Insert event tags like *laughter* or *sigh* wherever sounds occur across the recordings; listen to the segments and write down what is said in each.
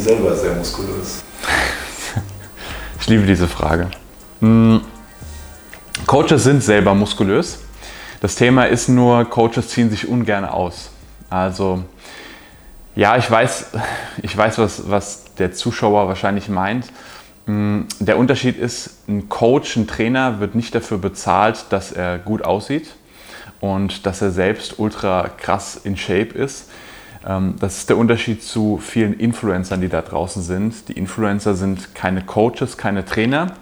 selber sehr muskulös? *laughs* ich liebe diese Frage. Hm. Coaches sind selber muskulös. Das Thema ist nur, Coaches ziehen sich ungern aus. Also ja, ich weiß, *laughs* ich weiß was, was der Zuschauer wahrscheinlich meint. Hm, der Unterschied ist, ein Coach, ein Trainer wird nicht dafür bezahlt, dass er gut aussieht und dass er selbst ultra krass in Shape ist. Ähm, das ist der Unterschied zu vielen Influencern, die da draußen sind. Die Influencer sind keine Coaches, keine Trainer,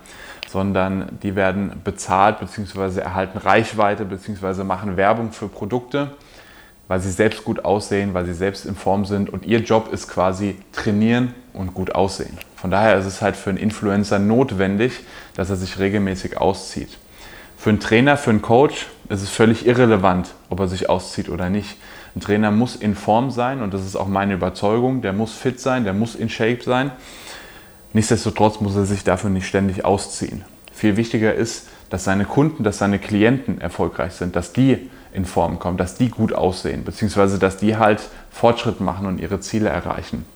sondern die werden bezahlt bzw. erhalten Reichweite bzw. machen Werbung für Produkte, weil sie selbst gut aussehen, weil sie selbst in Form sind und ihr Job ist quasi trainieren und gut aussehen. Von daher ist es halt für einen Influencer notwendig, dass er sich regelmäßig auszieht. Für einen Trainer, für einen Coach ist es völlig irrelevant, ob er sich auszieht oder nicht. Ein Trainer muss in Form sein und das ist auch meine Überzeugung. Der muss fit sein, der muss in Shape sein. Nichtsdestotrotz muss er sich dafür nicht ständig ausziehen. Viel wichtiger ist, dass seine Kunden, dass seine Klienten erfolgreich sind, dass die in Form kommen, dass die gut aussehen, beziehungsweise dass die halt Fortschritt machen und ihre Ziele erreichen.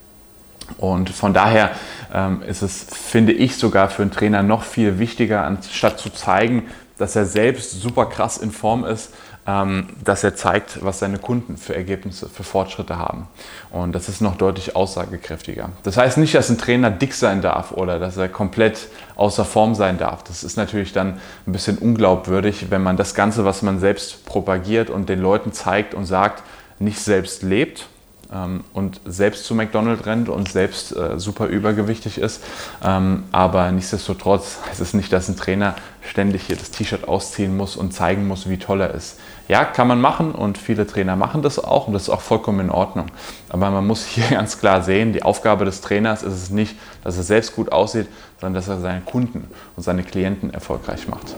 Und von daher ähm, ist es, finde ich, sogar für einen Trainer noch viel wichtiger, anstatt zu zeigen, dass er selbst super krass in Form ist, dass er zeigt, was seine Kunden für Ergebnisse, für Fortschritte haben. Und das ist noch deutlich aussagekräftiger. Das heißt nicht, dass ein Trainer dick sein darf oder dass er komplett außer Form sein darf. Das ist natürlich dann ein bisschen unglaubwürdig, wenn man das Ganze, was man selbst propagiert und den Leuten zeigt und sagt, nicht selbst lebt ähm, und selbst zu McDonald's rennt und selbst äh, super übergewichtig ist. Ähm, aber nichtsdestotrotz heißt es nicht, dass ein Trainer ständig hier das T-Shirt ausziehen muss und zeigen muss, wie toll er ist. Ja, kann man machen und viele Trainer machen das auch und das ist auch vollkommen in Ordnung. Aber man muss hier *laughs* ganz klar sehen, die Aufgabe des Trainers ist es nicht, dass er selbst gut aussieht, sondern dass er seine Kunden und seine Klienten erfolgreich macht.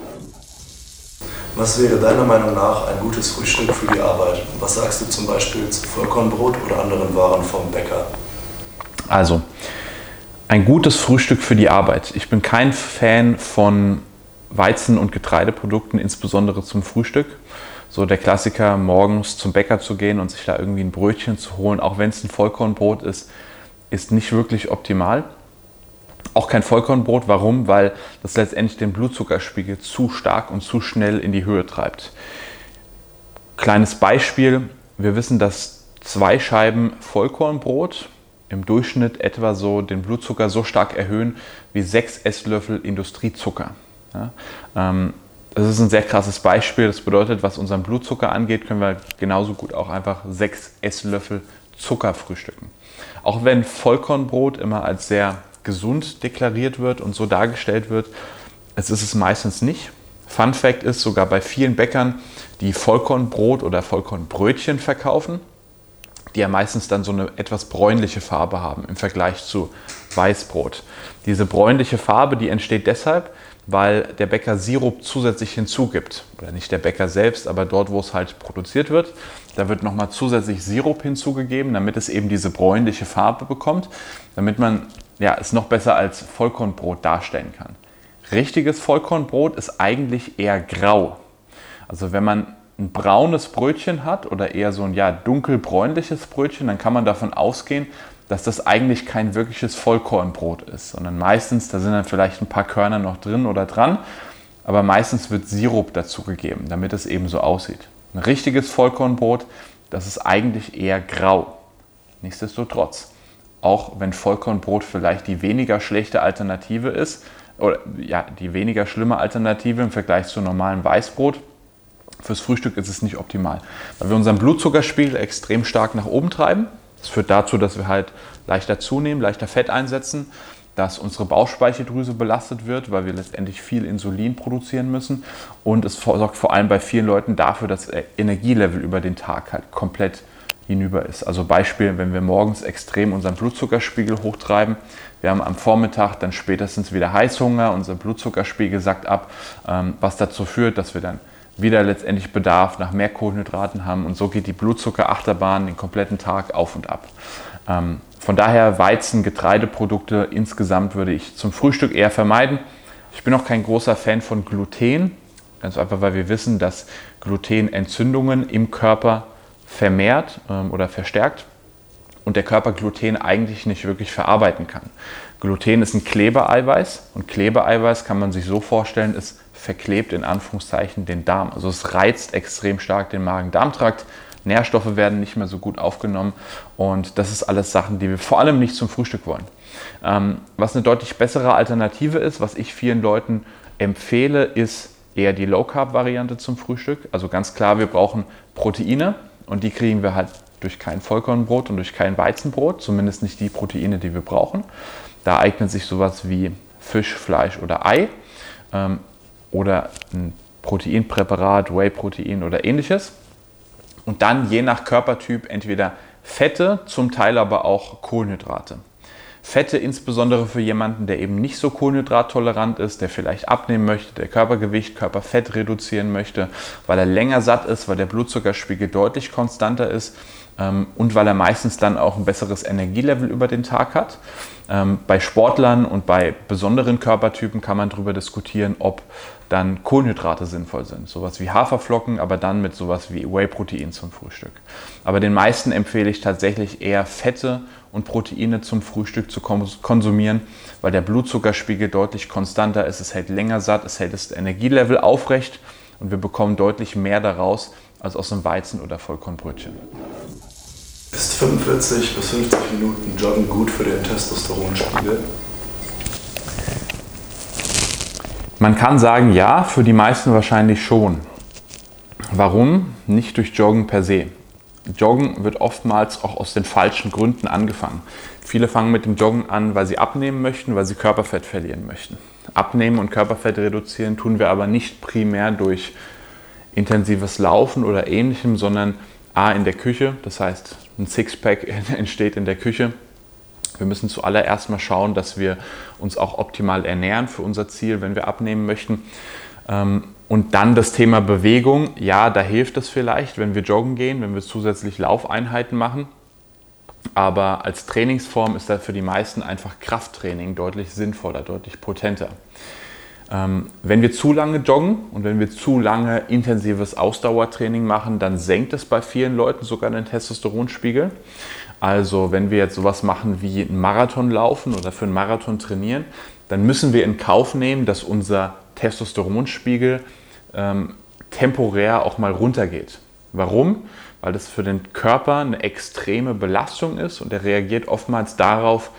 Was wäre deiner Meinung nach ein gutes Frühstück für die Arbeit? Was sagst du zum Beispiel zu Vollkornbrot oder anderen Waren vom Bäcker? Also, ein gutes Frühstück für die Arbeit. Ich bin kein Fan von Weizen- und Getreideprodukten, insbesondere zum Frühstück. So der Klassiker, morgens zum Bäcker zu gehen und sich da irgendwie ein Brötchen zu holen, auch wenn es ein Vollkornbrot ist, ist nicht wirklich optimal. Auch kein Vollkornbrot. Warum? Weil das letztendlich den Blutzuckerspiegel zu stark und zu schnell in die Höhe treibt. Kleines Beispiel. Wir wissen, dass zwei Scheiben Vollkornbrot im Durchschnitt etwa so den Blutzucker so stark erhöhen wie sechs Esslöffel Industriezucker. Ja, ähm, das ist ein sehr krasses Beispiel. Das bedeutet, was unseren Blutzucker angeht, können wir genauso gut auch einfach sechs Esslöffel Zucker frühstücken. Auch wenn Vollkornbrot immer als sehr gesund deklariert wird und so dargestellt wird. Es ist es meistens nicht. Fun Fact ist sogar bei vielen Bäckern, die Vollkornbrot oder Vollkornbrötchen verkaufen, die ja meistens dann so eine etwas bräunliche Farbe haben im Vergleich zu Weißbrot. Diese bräunliche Farbe, die entsteht deshalb, weil der Bäcker Sirup zusätzlich hinzugibt. Oder nicht der Bäcker selbst, aber dort, wo es halt produziert wird. Da wird nochmal zusätzlich Sirup hinzugegeben, damit es eben diese bräunliche Farbe bekommt, damit man ja, es noch besser als Vollkornbrot darstellen kann. Richtiges Vollkornbrot ist eigentlich eher grau. Also wenn man ein braunes Brötchen hat oder eher so ein ja, dunkelbräunliches Brötchen, dann kann man davon ausgehen, dass das eigentlich kein wirkliches Vollkornbrot ist, sondern meistens, da sind dann vielleicht ein paar Körner noch drin oder dran, aber meistens wird Sirup dazu gegeben, damit es eben so aussieht. Ein richtiges Vollkornbrot, das ist eigentlich eher grau. Nichtsdestotrotz auch wenn Vollkornbrot vielleicht die weniger schlechte Alternative ist, oder ja, die weniger schlimme Alternative im Vergleich zu normalem Weißbrot, fürs Frühstück ist es nicht optimal, weil wir unseren Blutzuckerspiegel extrem stark nach oben treiben. Das führt dazu, dass wir halt leichter zunehmen, leichter Fett einsetzen, dass unsere Bauchspeicheldrüse belastet wird, weil wir letztendlich viel Insulin produzieren müssen. Und es sorgt vor allem bei vielen Leuten dafür, dass das Energielevel über den Tag halt komplett hinüber ist. Also Beispiel, wenn wir morgens extrem unseren Blutzuckerspiegel hochtreiben, wir haben am Vormittag dann spätestens wieder Heißhunger, unser Blutzuckerspiegel sackt ab, ähm, was dazu führt, dass wir dann wieder letztendlich Bedarf nach mehr Kohlenhydraten haben und so geht die Blutzuckerachterbahn den kompletten Tag auf und ab. Ähm, von daher Weizen, Getreideprodukte insgesamt würde ich zum Frühstück eher vermeiden. Ich bin auch kein großer Fan von Gluten, ganz einfach, weil wir wissen, dass Gluten Entzündungen im Körper vermehrt ähm, oder verstärkt und der Körper Gluten eigentlich nicht wirklich verarbeiten kann. Gluten ist ein Klebeeiweiß und Klebeeiweiß kann man sich so vorstellen, es verklebt in Anführungszeichen den Darm. Also es reizt extrem stark den Magen-Darm-Trakt. Nährstoffe werden nicht mehr so gut aufgenommen und das ist alles Sachen, die wir vor allem nicht zum Frühstück wollen. Ähm, was eine deutlich bessere Alternative ist, was ich vielen Leuten empfehle, ist eher die Low Carb Variante zum Frühstück. Also ganz klar, wir brauchen Proteine und die kriegen wir halt durch kein Vollkornbrot und durch kein Weizenbrot, zumindest nicht die Proteine, die wir brauchen. Da eignet sich sowas wie Fisch, Fleisch oder Ei ähm, oder ein Proteinpräparat, Whey-Protein oder ähnliches. Und dann je nach Körpertyp entweder Fette, zum Teil aber auch Kohlenhydrate. Fette insbesondere für jemanden, der eben nicht so kohlenhydrattolerant ist, der vielleicht abnehmen möchte, der Körpergewicht, Körperfett reduzieren möchte, weil er länger satt ist, weil der Blutzuckerspiegel deutlich konstanter ist und weil er meistens dann auch ein besseres Energielevel über den Tag hat. Ähm, bei Sportlern und bei besonderen Körpertypen kann man darüber diskutieren, ob dann Kohlenhydrate sinnvoll sind. Sowas wie Haferflocken, aber dann mit sowas wie Whey-Protein zum Frühstück. Aber den meisten empfehle ich tatsächlich eher Fette und Proteine zum Frühstück zu konsumieren, weil der Blutzuckerspiegel deutlich konstanter ist, es hält länger satt, es hält das Energielevel aufrecht und wir bekommen deutlich mehr daraus als aus einem Weizen- oder Vollkornbrötchen. Ist 45 bis 50 Minuten Joggen gut für den Testosteronspiegel? Man kann sagen, ja, für die meisten wahrscheinlich schon. Warum? Nicht durch Joggen per se. Joggen wird oftmals auch aus den falschen Gründen angefangen. Viele fangen mit dem Joggen an, weil sie abnehmen möchten, weil sie Körperfett verlieren möchten. Abnehmen und Körperfett reduzieren tun wir aber nicht primär durch intensives Laufen oder ähnlichem, sondern A in der Küche, das heißt ein Sixpack *laughs* entsteht in der Küche. Wir müssen zuallererst mal schauen, dass wir uns auch optimal ernähren für unser Ziel, wenn wir abnehmen möchten. Ähm, und dann das Thema Bewegung. Ja, da hilft es vielleicht, wenn wir joggen gehen, wenn wir zusätzlich Laufeinheiten machen. Aber als Trainingsform ist da für die meisten einfach Krafttraining deutlich sinnvoller, deutlich potenter. Ähm, wenn wir zu lange joggen und wenn wir zu lange intensives Ausdauertraining machen, dann senkt es bei vielen Leuten sogar den Testosteronspiegel. Also wenn wir jetzt sowas machen wie einen Marathon laufen oder für einen Marathon trainieren, dann müssen wir in Kauf nehmen, dass unser Testosteronspiegel ähm, temporär auch mal runtergeht. Warum? Weil das für den Körper eine extreme Belastung ist und er reagiert oftmals darauf,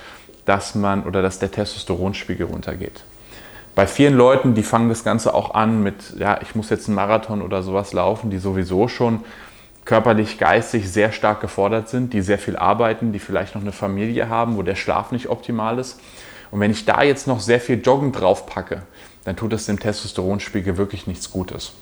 dass man oder dass der Testosteronspiegel runtergeht. Bei vielen Leuten, die fangen das Ganze auch an mit, ja, ich muss jetzt einen Marathon oder sowas laufen, die sowieso schon körperlich, geistig sehr stark gefordert sind, die sehr viel arbeiten, die vielleicht noch eine Familie haben, wo der Schlaf nicht optimal ist. Und wenn ich da jetzt noch sehr viel Joggen drauf packe, dann tut es dem Testosteronspiegel wirklich nichts Gutes.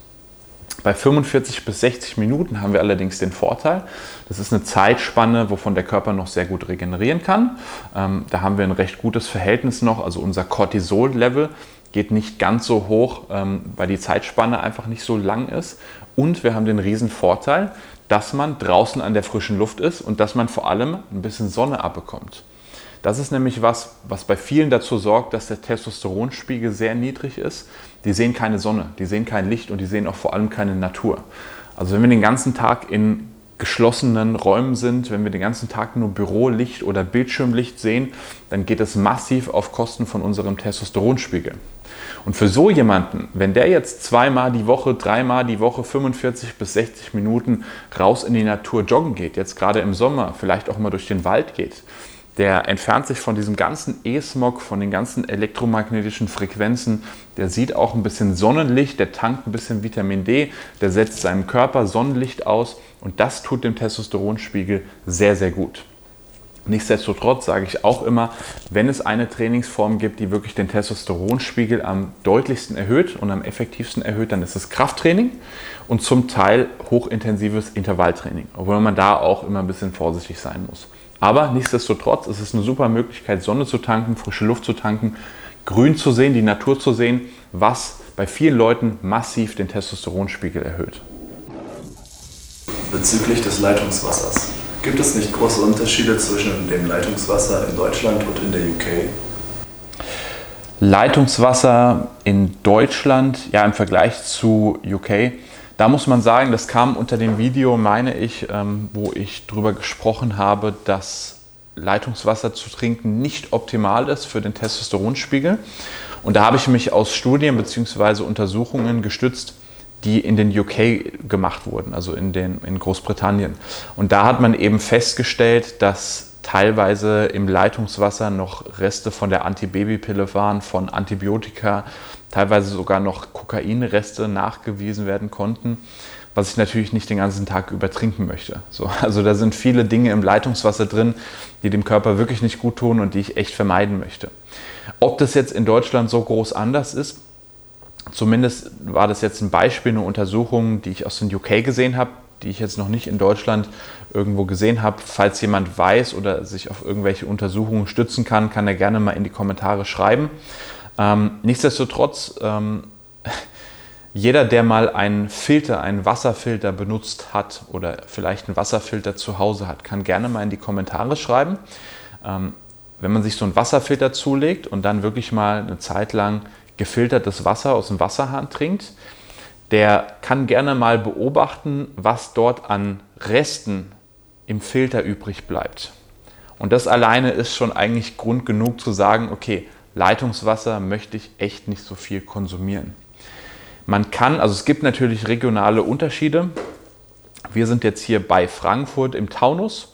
Bei 45 bis 60 Minuten haben wir allerdings den Vorteil, das ist eine Zeitspanne, wovon der Körper noch sehr gut regenerieren kann. Ähm, da haben wir ein recht gutes Verhältnis noch, also unser Cortisol-Level geht nicht ganz so hoch, ähm, weil die Zeitspanne einfach nicht so lang ist. Und wir haben den riesen Vorteil, dass man draußen an der frischen Luft ist und dass man vor allem ein bisschen Sonne abbekommt. Das ist nämlich was, was bei vielen dazu sorgt, dass der Testosteronspiegel sehr niedrig ist. Die sehen keine Sonne, die sehen kein Licht und die sehen auch vor allem keine Natur. Also wenn wir den ganzen Tag in geschlossenen Räumen sind, wenn wir den ganzen Tag nur Bürolicht oder Bildschirmlicht sehen, dann geht es massiv auf Kosten von unserem Testosteronspiegel. Und für so jemanden, wenn der jetzt zweimal die Woche, dreimal die Woche 45 bis 60 Minuten raus in die Natur joggen geht, jetzt gerade im Sommer vielleicht auch mal durch den Wald geht, der entfernt sich von diesem ganzen E-Smog, von den ganzen elektromagnetischen Frequenzen. Der sieht auch ein bisschen Sonnenlicht, der tankt ein bisschen Vitamin D, der setzt seinem Körper Sonnenlicht aus und das tut dem Testosteronspiegel sehr, sehr gut. Nichtsdestotrotz sage ich auch immer, wenn es eine Trainingsform gibt, die wirklich den Testosteronspiegel am deutlichsten erhöht und am effektivsten erhöht, dann ist es Krafttraining und zum Teil hochintensives Intervalltraining, obwohl man da auch immer ein bisschen vorsichtig sein muss. Aber nichtsdestotrotz ist es eine super Möglichkeit, Sonne zu tanken, frische Luft zu tanken, Grün zu sehen, die Natur zu sehen, was bei vielen Leuten massiv den Testosteronspiegel erhöht. Bezüglich des Leitungswassers. Gibt es nicht große Unterschiede zwischen dem Leitungswasser in Deutschland und in der UK? Leitungswasser in Deutschland, ja im Vergleich zu UK, Da muss man sagen, das kam unter dem Video, meine ich, ähm, wo ich darüber gesprochen habe, dass Leitungswasser zu trinken nicht optimal ist für den Testosteronspiegel. Und da habe ich mich aus Studien bzw. Untersuchungen gestützt, die in den UK gemacht wurden, also in, den, in Großbritannien. Und da hat man eben festgestellt, dass teilweise im Leitungswasser noch Reste von der Antibabypille waren, von Antibiotika, teilweise sogar noch Kokainreste nachgewiesen werden konnten, was ich natürlich nicht den ganzen Tag übertrinken möchte. So, also da sind viele Dinge im Leitungswasser drin, die dem Körper wirklich nicht gut tun und die ich echt vermeiden möchte. Ob das jetzt in Deutschland so groß anders ist, Zumindest war das jetzt ein Beispiel, eine Untersuchung, die ich aus den UK gesehen habe, die ich jetzt noch nicht in Deutschland irgendwo gesehen habe. Falls jemand weiß oder sich auf irgendwelche Untersuchungen stützen kann, kann er gerne mal in die Kommentare schreiben. Ähm, nichtsdestotrotz, ähm, *laughs* jeder, der mal einen Filter, einen Wasserfilter benutzt hat oder vielleicht einen Wasserfilter zu Hause hat, kann gerne mal in die Kommentare schreiben. Ähm, wenn man sich so einen Wasserfilter zulegt und dann wirklich mal eine Zeit lang gefiltertes Wasser aus dem Wasserhahn trinkt, der kann gerne mal beobachten, was dort an Resten im Filter übrig bleibt. Und das alleine ist schon eigentlich Grund genug zu sagen, okay, Leitungswasser möchte ich echt nicht so viel konsumieren. Man kann, also es gibt natürlich regionale Unterschiede. Wir sind jetzt hier bei Frankfurt im Taunus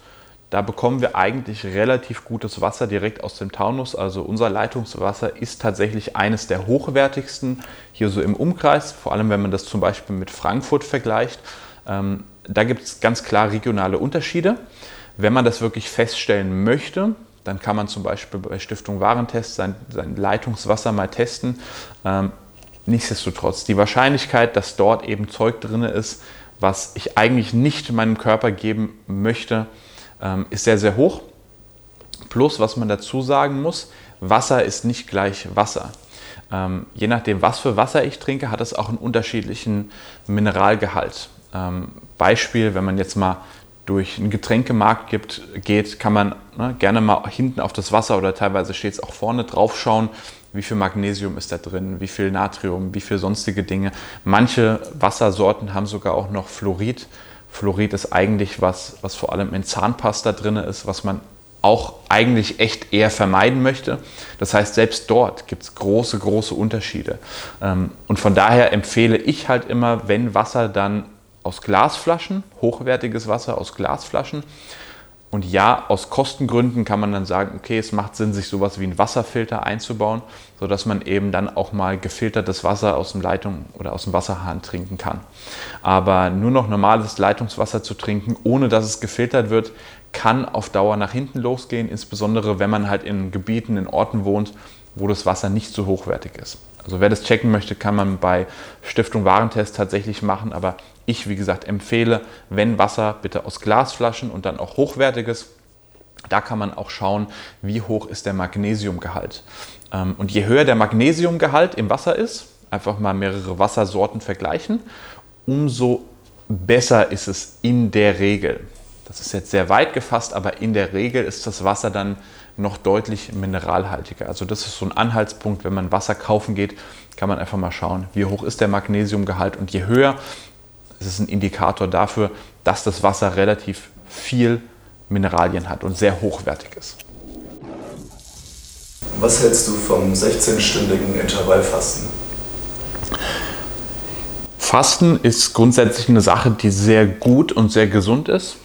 da bekommen wir eigentlich relativ gutes Wasser direkt aus dem Taunus. Also unser Leitungswasser ist tatsächlich eines der hochwertigsten hier so im Umkreis, vor allem wenn man das zum Beispiel mit Frankfurt vergleicht. Ähm, da gibt es ganz klar regionale Unterschiede. Wenn man das wirklich feststellen möchte, dann kann man zum Beispiel bei Stiftung Warentest sein, sein Leitungswasser mal testen. Ähm, nichtsdestotrotz, die Wahrscheinlichkeit, dass dort eben Zeug drin ist, was ich eigentlich nicht meinem Körper geben möchte, ähm, ist sehr, sehr hoch. Plus, was man dazu sagen muss, Wasser ist nicht gleich Wasser. Ähm, je nachdem, was für Wasser ich trinke, hat es auch einen unterschiedlichen Mineralgehalt. Ähm, Beispiel, wenn man jetzt mal durch einen Getränkemarkt gibt, geht, kann man ne, gerne mal hinten auf das Wasser oder teilweise steht es auch vorne drauf schauen, wie viel Magnesium ist da drin, wie viel Natrium, wie viel sonstige Dinge. Manche Wassersorten haben sogar auch noch Fluorid Fluorid ist eigentlich was, was vor allem in Zahnpasta drin ist, was man auch eigentlich echt eher vermeiden möchte. Das heißt, selbst dort gibt es große, große Unterschiede. Ähm, und von daher empfehle ich halt immer, wenn Wasser dann aus Glasflaschen, hochwertiges Wasser aus Glasflaschen, und ja, aus Kostengründen kann man dann sagen, okay, es macht Sinn, sich sowas wie einen Wasserfilter einzubauen, sodass man eben dann auch mal gefiltertes Wasser aus dem Leitung oder aus dem Wasserhahn trinken kann. Aber nur noch normales Leitungswasser zu trinken, ohne dass es gefiltert wird, kann auf Dauer nach hinten losgehen, insbesondere wenn man halt in Gebieten, in Orten wohnt, wo das Wasser nicht so hochwertig ist. Also wer das checken möchte, kann man bei Stiftung Warentest tatsächlich machen, aber ich, wie gesagt, empfehle, wenn Wasser, bitte aus Glasflaschen und dann auch hochwertiges. Da kann man auch schauen, wie hoch ist der Magnesiumgehalt. Ähm, und je höher der Magnesiumgehalt im Wasser ist, einfach mal mehrere Wassersorten vergleichen, umso besser ist es in der Regel. Das ist jetzt sehr weit gefasst, aber in der Regel ist das Wasser dann noch deutlich mineralhaltiger. Also das ist so ein Anhaltspunkt, wenn man Wasser kaufen geht, kann man einfach mal schauen, wie hoch ist der Magnesiumgehalt und je höher, ist es ein Indikator dafür, dass das Wasser relativ viel Mineralien hat und sehr hochwertig ist. Was hältst du vom 16-stündigen Intervallfasten? Fasten ist grundsätzlich eine Sache, die sehr gut und sehr gesund ist.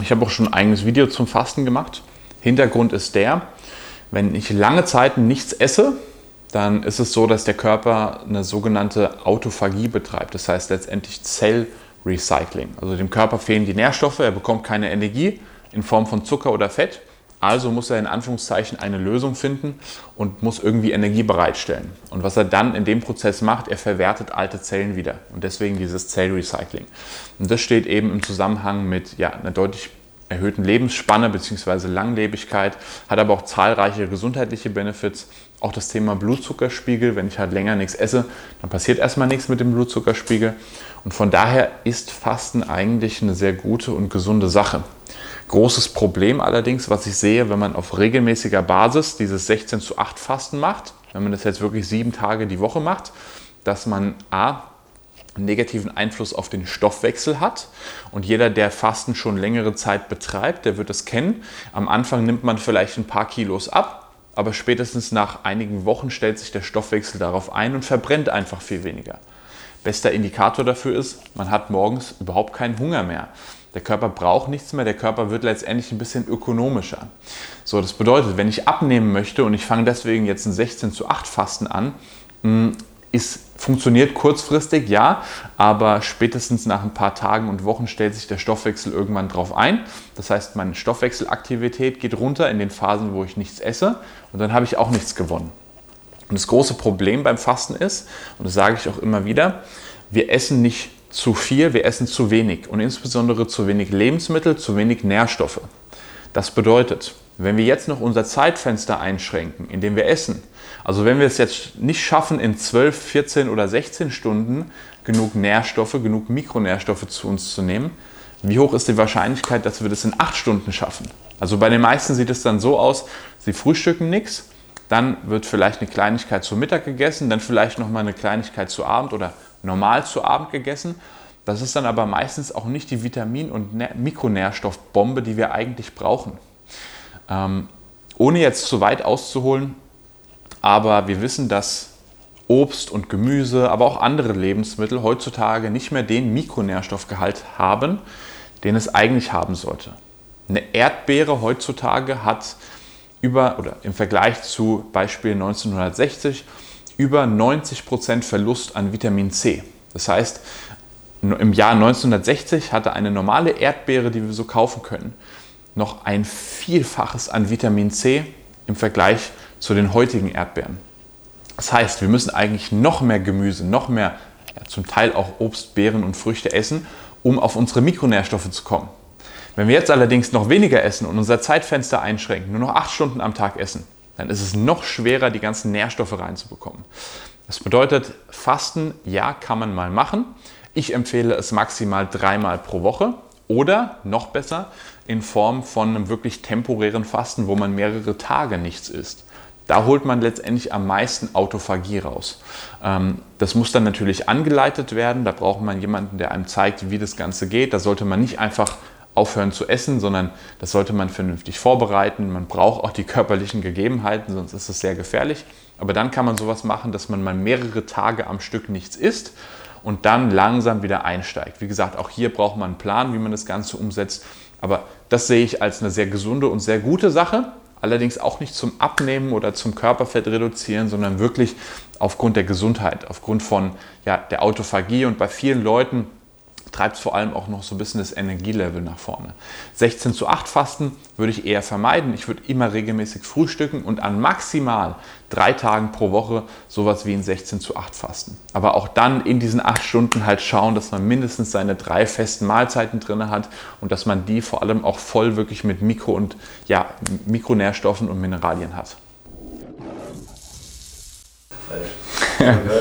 Ich habe auch schon ein eigenes Video zum Fasten gemacht. Hintergrund ist der, wenn ich lange Zeit nichts esse, dann ist es so, dass der Körper eine sogenannte Autophagie betreibt. Das heißt letztendlich Zellrecycling. Also dem Körper fehlen die Nährstoffe, er bekommt keine Energie in Form von Zucker oder Fett. Also muss er in Anführungszeichen eine Lösung finden und muss irgendwie Energie bereitstellen. Und was er dann in dem Prozess macht, er verwertet alte Zellen wieder. Und deswegen dieses Zellrecycling. Und das steht eben im Zusammenhang mit ja, einer deutlich erhöhten Lebensspanne bzw. Langlebigkeit, hat aber auch zahlreiche gesundheitliche Benefits. Auch das Thema Blutzuckerspiegel, wenn ich halt länger nichts esse, dann passiert erstmal nichts mit dem Blutzuckerspiegel. Und von daher ist Fasten eigentlich eine sehr gute und gesunde Sache. Großes Problem allerdings, was ich sehe, wenn man auf regelmäßiger Basis dieses 16 zu 8 Fasten macht, wenn man das jetzt wirklich sieben Tage die Woche macht, dass man A, einen negativen Einfluss auf den Stoffwechsel hat. Und jeder, der Fasten schon längere Zeit betreibt, der wird es kennen. Am Anfang nimmt man vielleicht ein paar Kilos ab, aber spätestens nach einigen Wochen stellt sich der Stoffwechsel darauf ein und verbrennt einfach viel weniger. Bester Indikator dafür ist, man hat morgens überhaupt keinen Hunger mehr. Der Körper braucht nichts mehr, der Körper wird letztendlich ein bisschen ökonomischer. So, das bedeutet, wenn ich abnehmen möchte und ich fange deswegen jetzt ein 16 zu 8 Fasten an, hm, ist, funktioniert kurzfristig, ja, aber spätestens nach ein paar Tagen und Wochen stellt sich der Stoffwechsel irgendwann drauf ein. Das heißt, meine Stoffwechselaktivität geht runter in den Phasen, wo ich nichts esse und dann habe ich auch nichts gewonnen. Und das große Problem beim Fasten ist, und das sage ich auch immer wieder, wir essen nicht zu viel, wir essen zu wenig und insbesondere zu wenig Lebensmittel, zu wenig Nährstoffe. Das bedeutet, wenn wir jetzt noch unser Zeitfenster einschränken, in dem wir essen, also wenn wir es jetzt nicht schaffen, in 12, 14 oder 16 Stunden genug Nährstoffe, genug Mikronährstoffe zu uns zu nehmen, wie hoch ist die Wahrscheinlichkeit, dass wir das in 8 Stunden schaffen? Also bei den meisten sieht es dann so aus, sie frühstücken nichts, dann wird vielleicht eine Kleinigkeit zu Mittag gegessen, dann vielleicht nochmal eine Kleinigkeit zu Abend oder normal zu Abend gegessen. Das ist dann aber meistens auch nicht die Vitamin- und Mikronährstoffbombe, die wir eigentlich brauchen. Ähm, ohne jetzt zu weit auszuholen, aber wir wissen, dass Obst und Gemüse, aber auch andere Lebensmittel heutzutage nicht mehr den Mikronährstoffgehalt haben, den es eigentlich haben sollte. Eine Erdbeere heutzutage hat über oder im Vergleich zu Beispiel 1960 über 90% Verlust an Vitamin C. Das heißt, im Jahr 1960 hatte eine normale Erdbeere, die wir so kaufen können, noch ein Vielfaches an Vitamin C im Vergleich zu den heutigen Erdbeeren. Das heißt, wir müssen eigentlich noch mehr Gemüse, noch mehr, ja, zum Teil auch Obst, Beeren und Früchte essen, um auf unsere Mikronährstoffe zu kommen. Wenn wir jetzt allerdings noch weniger essen und unser Zeitfenster einschränken, nur noch acht Stunden am Tag essen, dann ist es noch schwerer, die ganzen Nährstoffe reinzubekommen. Das bedeutet, Fasten, ja, kann man mal machen. Ich empfehle es maximal dreimal pro Woche oder noch besser in Form von einem wirklich temporären Fasten, wo man mehrere Tage nichts isst. Da holt man letztendlich am meisten Autophagie raus. Ähm, das muss dann natürlich angeleitet werden. Da braucht man jemanden, der einem zeigt, wie das Ganze geht. Da sollte man nicht einfach aufhören zu essen, sondern das sollte man vernünftig vorbereiten. Man braucht auch die körperlichen Gegebenheiten, sonst ist es sehr gefährlich. Aber dann kann man sowas machen, dass man mal mehrere Tage am Stück nichts isst und dann langsam wieder einsteigt. Wie gesagt, auch hier braucht man einen Plan, wie man das Ganze umsetzt. Aber das sehe ich als eine sehr gesunde und sehr gute Sache. Allerdings auch nicht zum Abnehmen oder zum Körperfett reduzieren, sondern wirklich aufgrund der Gesundheit, aufgrund von ja, der Autophagie. Und bei vielen Leuten treibt es vor allem auch noch so ein bisschen das Energielevel nach vorne. 16 zu 8 Fasten würde ich eher vermeiden. Ich würde immer regelmäßig frühstücken und an maximal drei Tagen pro Woche sowas wie ein 16 zu 8 Fasten. Aber auch dann in diesen acht Stunden halt schauen, dass man mindestens seine drei festen Mahlzeiten drin hat und dass man die vor allem auch voll wirklich mit Mikro- und ja, Mikronährstoffen und Mineralien hat.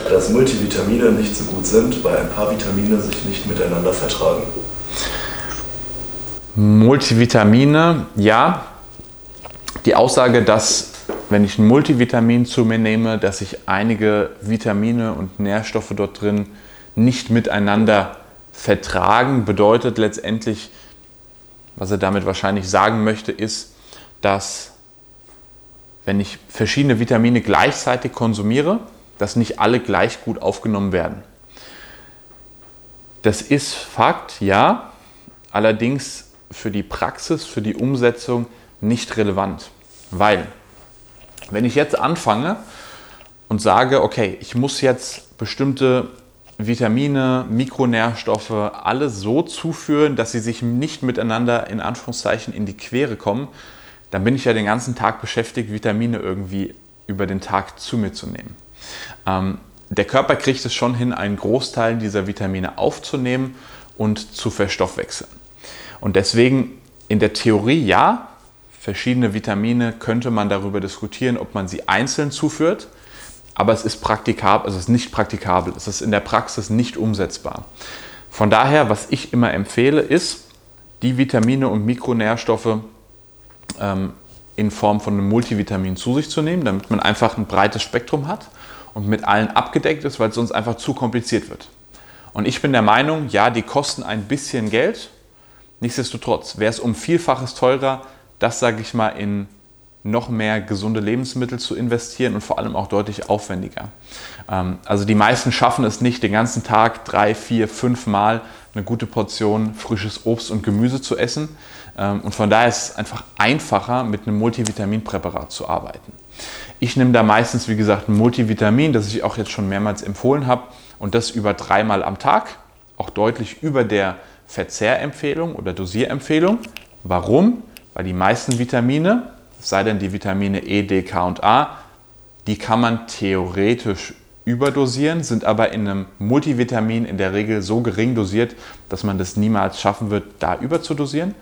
Dass Multivitamine nicht so gut sind, weil ein paar Vitamine sich nicht miteinander vertragen. Multivitamine, ja. Die Aussage, dass wenn ich ein Multivitamin zu mir nehme, dass sich einige Vitamine und Nährstoffe dort drin nicht miteinander vertragen, bedeutet letztendlich, was er damit wahrscheinlich sagen möchte, ist, dass wenn ich verschiedene Vitamine gleichzeitig konsumiere, dass nicht alle gleich gut aufgenommen werden. Das ist Fakt, ja, allerdings für die Praxis, für die Umsetzung nicht relevant. Weil, wenn ich jetzt anfange und sage, okay, ich muss jetzt bestimmte Vitamine, Mikronährstoffe, alles so zuführen, dass sie sich nicht miteinander in Anführungszeichen in die Quere kommen, dann bin ich ja den ganzen Tag beschäftigt, Vitamine irgendwie über den Tag zu mir zu nehmen. Ähm, der Körper kriegt es schon hin, einen Großteil dieser Vitamine aufzunehmen und zu verstoffwechseln. Und deswegen in der Theorie ja, verschiedene Vitamine könnte man darüber diskutieren, ob man sie einzeln zuführt, aber es ist praktikabel, es ist nicht praktikabel, es ist in der Praxis nicht umsetzbar. Von daher, was ich immer empfehle, ist, die Vitamine und Mikronährstoffe ähm, in Form von einem Multivitamin zu sich zu nehmen, damit man einfach ein breites Spektrum hat und mit allen abgedeckt ist, weil es sonst einfach zu kompliziert wird. Und ich bin der Meinung, ja, die kosten ein bisschen Geld. Nichtsdestotrotz wäre es um Vielfaches teurer, das sage ich mal in noch mehr gesunde Lebensmittel zu investieren und vor allem auch deutlich aufwendiger. Ähm, also die meisten schaffen es nicht, den ganzen Tag drei, vier, fünf Mal eine gute Portion frisches Obst und Gemüse zu essen. Ähm, und von daher ist es einfach einfacher, mit einem Multivitaminpräparat zu arbeiten. Ich nehme da meistens, wie gesagt, ein Multivitamin, das ich auch jetzt schon mehrmals empfohlen habe, und das über dreimal am Tag, auch deutlich über der Verzehrempfehlung oder Dosierempfehlung. Warum? Weil die meisten Vitamine, es sei denn die Vitamine E, D, K und A, die kann man theoretisch überdosieren, sind aber in einem Multivitamin in der Regel so gering dosiert, dass man das niemals schaffen wird, da überzudosieren.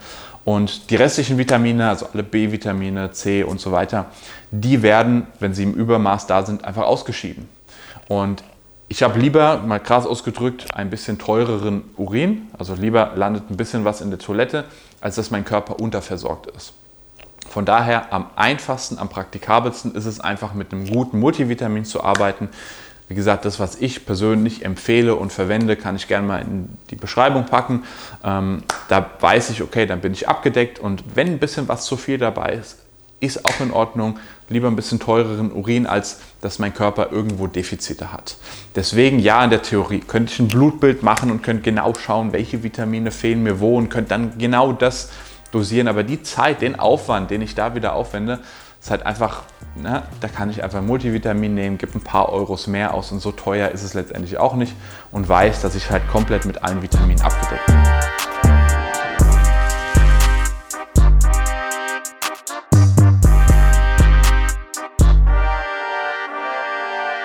Und die restlichen Vitamine, also alle B-Vitamine, C und so weiter, die werden, wenn sie im Übermaß da sind, einfach ausgeschieden. Und ich habe lieber, mal krass ausgedrückt, ein bisschen teureren Urin, also lieber landet ein bisschen was in der Toilette, als dass mein Körper unterversorgt ist. Von daher am einfachsten, am praktikabelsten ist es einfach mit einem guten Multivitamin zu arbeiten. Wie gesagt, das, was ich persönlich empfehle und verwende, kann ich gerne mal in die Beschreibung packen. Ähm, da weiß ich, okay, dann bin ich abgedeckt und wenn ein bisschen was zu viel dabei ist, ist auch in Ordnung. Lieber ein bisschen teureren Urin, als dass mein Körper irgendwo Defizite hat. Deswegen ja, in der Theorie könnte ich ein Blutbild machen und könnte genau schauen, welche Vitamine fehlen mir wo und könnte dann genau das dosieren. Aber die Zeit, den Aufwand, den ich da wieder aufwende, ist halt einfach, ne, da kann ich einfach Multivitamin nehmen, gebe ein paar Euros mehr aus und so teuer ist es letztendlich auch nicht und weiß, dass ich halt komplett mit allen Vitaminen abgedeckt bin.